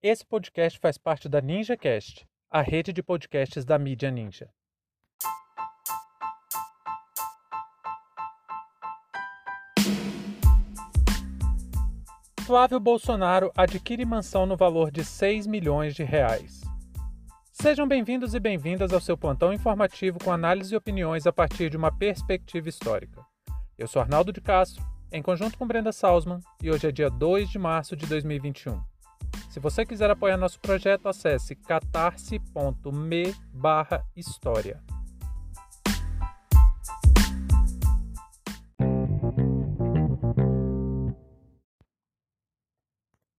Esse podcast faz parte da NinjaCast, a rede de podcasts da mídia Ninja. Flávio Bolsonaro adquire mansão no valor de 6 milhões de reais. Sejam bem-vindos e bem-vindas ao seu plantão informativo com análise e opiniões a partir de uma perspectiva histórica. Eu sou Arnaldo de Castro, em conjunto com Brenda Salzman, e hoje é dia 2 de março de 2021. Se você quiser apoiar nosso projeto, acesse catarse.me história.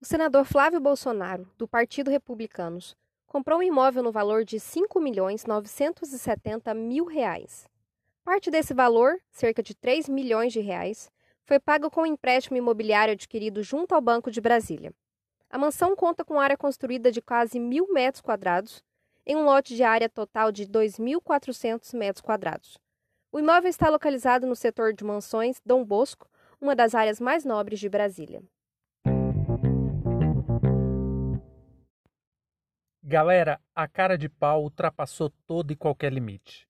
O senador Flávio Bolsonaro, do Partido Republicanos, comprou um imóvel no valor de 5.970 mil reais. Parte desse valor, cerca de 3 milhões de reais, foi pago com um empréstimo imobiliário adquirido junto ao Banco de Brasília. A mansão conta com área construída de quase mil metros quadrados, em um lote de área total de 2.400 metros quadrados. O imóvel está localizado no setor de mansões Dom Bosco, uma das áreas mais nobres de Brasília. Galera, a cara de pau ultrapassou todo e qualquer limite.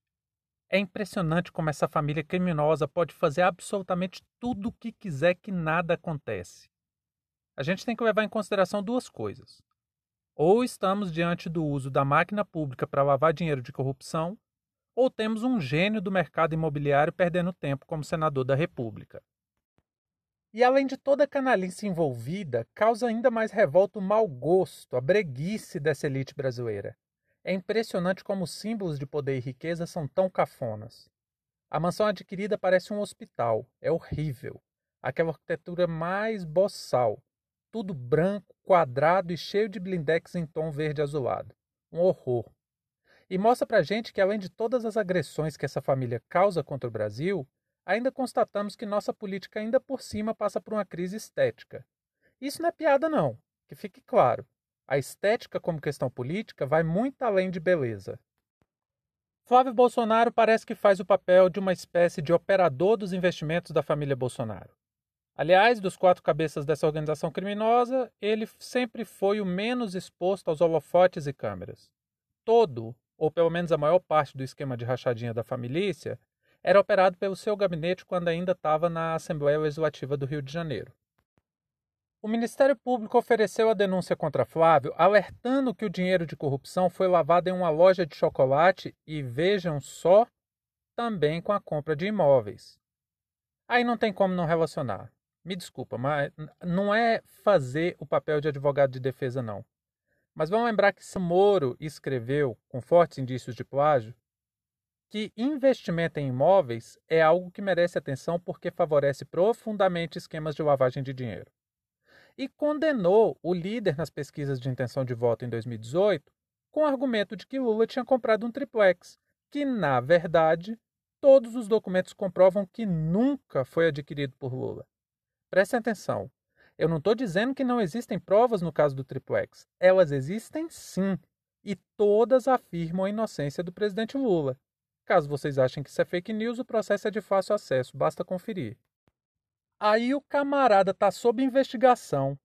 É impressionante como essa família criminosa pode fazer absolutamente tudo o que quiser que nada acontece. A gente tem que levar em consideração duas coisas. Ou estamos diante do uso da máquina pública para lavar dinheiro de corrupção, ou temos um gênio do mercado imobiliário perdendo tempo como senador da República. E além de toda a canalice envolvida, causa ainda mais revolta o mau gosto, a breguice dessa elite brasileira. É impressionante como os símbolos de poder e riqueza são tão cafonas. A mansão adquirida parece um hospital, é horrível. Aquela arquitetura mais boçal. Tudo branco, quadrado e cheio de blindex em tom verde azulado. Um horror. E mostra pra gente que além de todas as agressões que essa família causa contra o Brasil, ainda constatamos que nossa política ainda por cima passa por uma crise estética. Isso não é piada não, que fique claro. A estética como questão política vai muito além de beleza. Flávio Bolsonaro parece que faz o papel de uma espécie de operador dos investimentos da família Bolsonaro. Aliás, dos quatro cabeças dessa organização criminosa, ele sempre foi o menos exposto aos holofotes e câmeras. Todo, ou pelo menos a maior parte do esquema de rachadinha da família, era operado pelo seu gabinete quando ainda estava na Assembleia Legislativa do Rio de Janeiro. O Ministério Público ofereceu a denúncia contra Flávio, alertando que o dinheiro de corrupção foi lavado em uma loja de chocolate e, vejam só, também com a compra de imóveis. Aí não tem como não relacionar. Me desculpa, mas não é fazer o papel de advogado de defesa, não. Mas vamos lembrar que Moro escreveu, com fortes indícios de plágio, que investimento em imóveis é algo que merece atenção porque favorece profundamente esquemas de lavagem de dinheiro. E condenou o líder nas pesquisas de intenção de voto em 2018 com o argumento de que Lula tinha comprado um triplex, que, na verdade, todos os documentos comprovam que nunca foi adquirido por Lula. Prestem atenção. Eu não estou dizendo que não existem provas no caso do triplex. Elas existem sim. E todas afirmam a inocência do presidente Lula. Caso vocês achem que isso é fake news, o processo é de fácil acesso, basta conferir. Aí o camarada está sob investigação,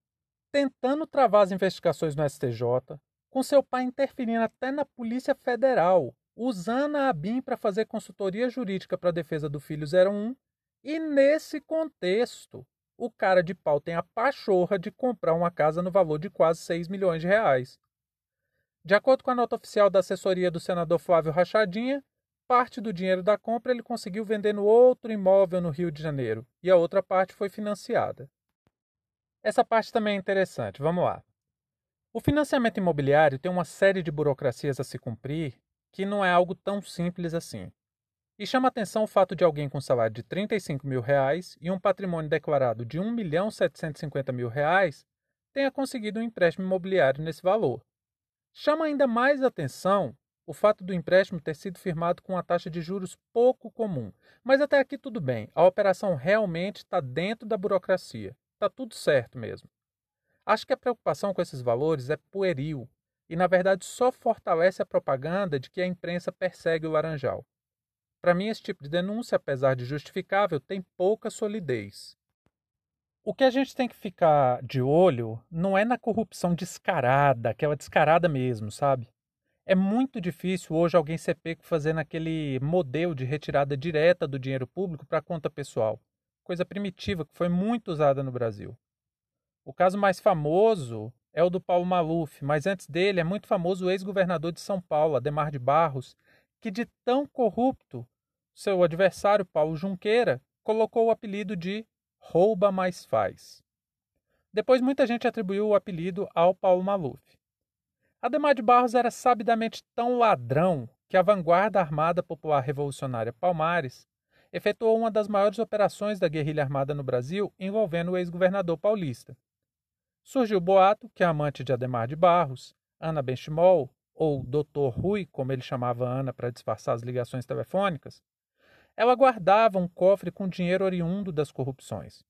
tentando travar as investigações no STJ, com seu pai interferindo até na Polícia Federal, usando a ABIN para fazer consultoria jurídica para a defesa do filho 01, e nesse contexto, o cara de pau tem a pachorra de comprar uma casa no valor de quase 6 milhões de reais. De acordo com a nota oficial da assessoria do senador Flávio Rachadinha, Parte do dinheiro da compra ele conseguiu vender no outro imóvel no Rio de Janeiro e a outra parte foi financiada. Essa parte também é interessante, vamos lá. O financiamento imobiliário tem uma série de burocracias a se cumprir que não é algo tão simples assim. E chama atenção o fato de alguém com salário de 35 mil reais e um patrimônio declarado de 1 milhão 750 mil reais tenha conseguido um empréstimo imobiliário nesse valor. Chama ainda mais atenção o fato do empréstimo ter sido firmado com uma taxa de juros pouco comum. Mas até aqui tudo bem, a operação realmente está dentro da burocracia. Está tudo certo mesmo. Acho que a preocupação com esses valores é pueril e, na verdade, só fortalece a propaganda de que a imprensa persegue o Laranjal. Para mim, esse tipo de denúncia, apesar de justificável, tem pouca solidez. O que a gente tem que ficar de olho não é na corrupção descarada, aquela descarada mesmo, sabe? É muito difícil hoje alguém ser pego fazendo aquele modelo de retirada direta do dinheiro público para conta pessoal, coisa primitiva que foi muito usada no Brasil. O caso mais famoso é o do Paulo Maluf, mas antes dele é muito famoso o ex-governador de São Paulo, Ademar de Barros, que de tão corrupto, seu adversário Paulo Junqueira colocou o apelido de rouba mais faz. Depois muita gente atribuiu o apelido ao Paulo Maluf. Ademar de Barros era sabidamente tão ladrão que a vanguarda armada popular revolucionária Palmares efetuou uma das maiores operações da guerrilha armada no Brasil envolvendo o ex-governador paulista. Surgiu o boato que a amante de Ademar de Barros, Ana Benchimol, ou Dr. Rui, como ele chamava Ana para disfarçar as ligações telefônicas, ela guardava um cofre com dinheiro oriundo das corrupções.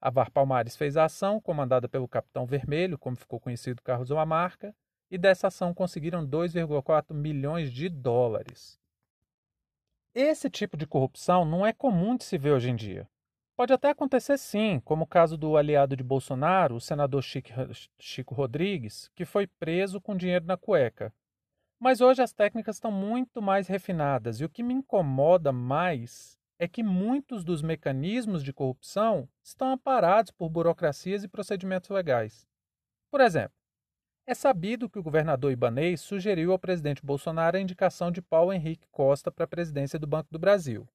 A VAR Palmares fez a ação, comandada pelo Capitão Vermelho, como ficou conhecido Carlos Lamarca, e dessa ação conseguiram 2,4 milhões de dólares. Esse tipo de corrupção não é comum de se ver hoje em dia. Pode até acontecer sim, como o caso do aliado de Bolsonaro, o senador Chico Rodrigues, que foi preso com dinheiro na cueca. Mas hoje as técnicas estão muito mais refinadas e o que me incomoda mais é que muitos dos mecanismos de corrupção estão amparados por burocracias e procedimentos legais. Por exemplo, é sabido que o governador Ibanês sugeriu ao presidente Bolsonaro a indicação de Paulo Henrique Costa para a presidência do Banco do Brasil.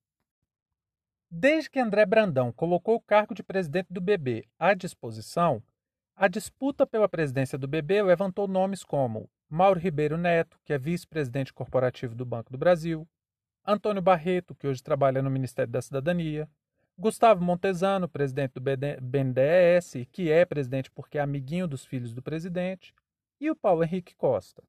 Desde que André Brandão colocou o cargo de presidente do BB à disposição, a disputa pela presidência do BB levantou nomes como Mauro Ribeiro Neto, que é vice-presidente corporativo do Banco do Brasil, Antônio Barreto, que hoje trabalha no Ministério da Cidadania, Gustavo Montesano, presidente do BNDES, que é presidente porque é amiguinho dos filhos do presidente, e o Paulo Henrique Costa.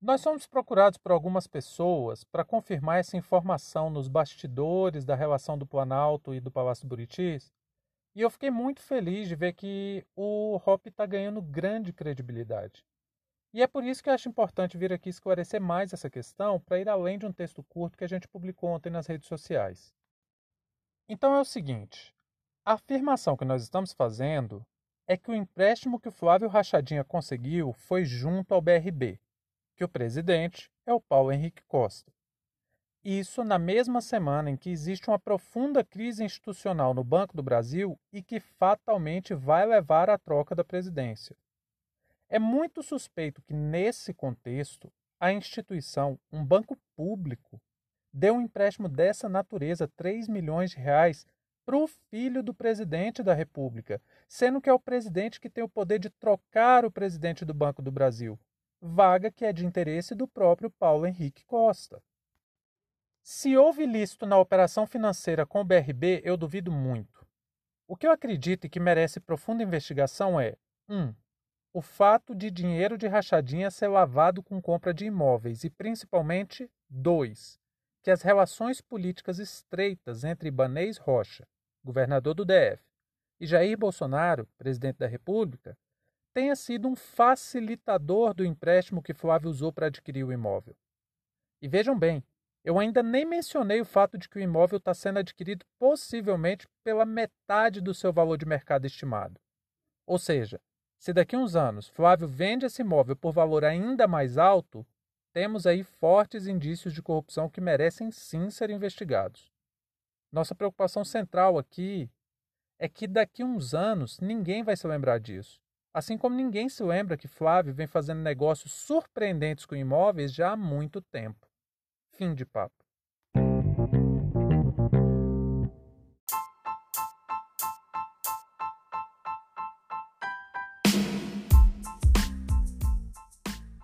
Nós somos procurados por algumas pessoas para confirmar essa informação nos bastidores da relação do Planalto e do Palácio Buritis, e eu fiquei muito feliz de ver que o Hop está ganhando grande credibilidade. E é por isso que eu acho importante vir aqui esclarecer mais essa questão para ir além de um texto curto que a gente publicou ontem nas redes sociais. Então é o seguinte: a afirmação que nós estamos fazendo é que o empréstimo que o Flávio Rachadinha conseguiu foi junto ao BRB, que o presidente é o Paulo Henrique Costa. Isso na mesma semana em que existe uma profunda crise institucional no Banco do Brasil e que fatalmente vai levar à troca da presidência. É muito suspeito que, nesse contexto, a instituição, um banco público, dê um empréstimo dessa natureza, 3 milhões de reais, para o filho do presidente da República, sendo que é o presidente que tem o poder de trocar o presidente do Banco do Brasil, vaga que é de interesse do próprio Paulo Henrique Costa. Se houve lícito na operação financeira com o BRB, eu duvido muito. O que eu acredito e que merece profunda investigação é 1. Um, o fato de dinheiro de rachadinha ser lavado com compra de imóveis e, principalmente, 2. Que as relações políticas estreitas entre Ibanez Rocha governador do DF, e Jair Bolsonaro, presidente da República, tenha sido um facilitador do empréstimo que Flávio usou para adquirir o imóvel. E vejam bem, eu ainda nem mencionei o fato de que o imóvel está sendo adquirido possivelmente pela metade do seu valor de mercado estimado. Ou seja, se daqui a uns anos Flávio vende esse imóvel por valor ainda mais alto, temos aí fortes indícios de corrupção que merecem sim ser investigados. Nossa preocupação central aqui é que daqui a uns anos ninguém vai se lembrar disso. Assim como ninguém se lembra que Flávio vem fazendo negócios surpreendentes com imóveis já há muito tempo. Fim de papo.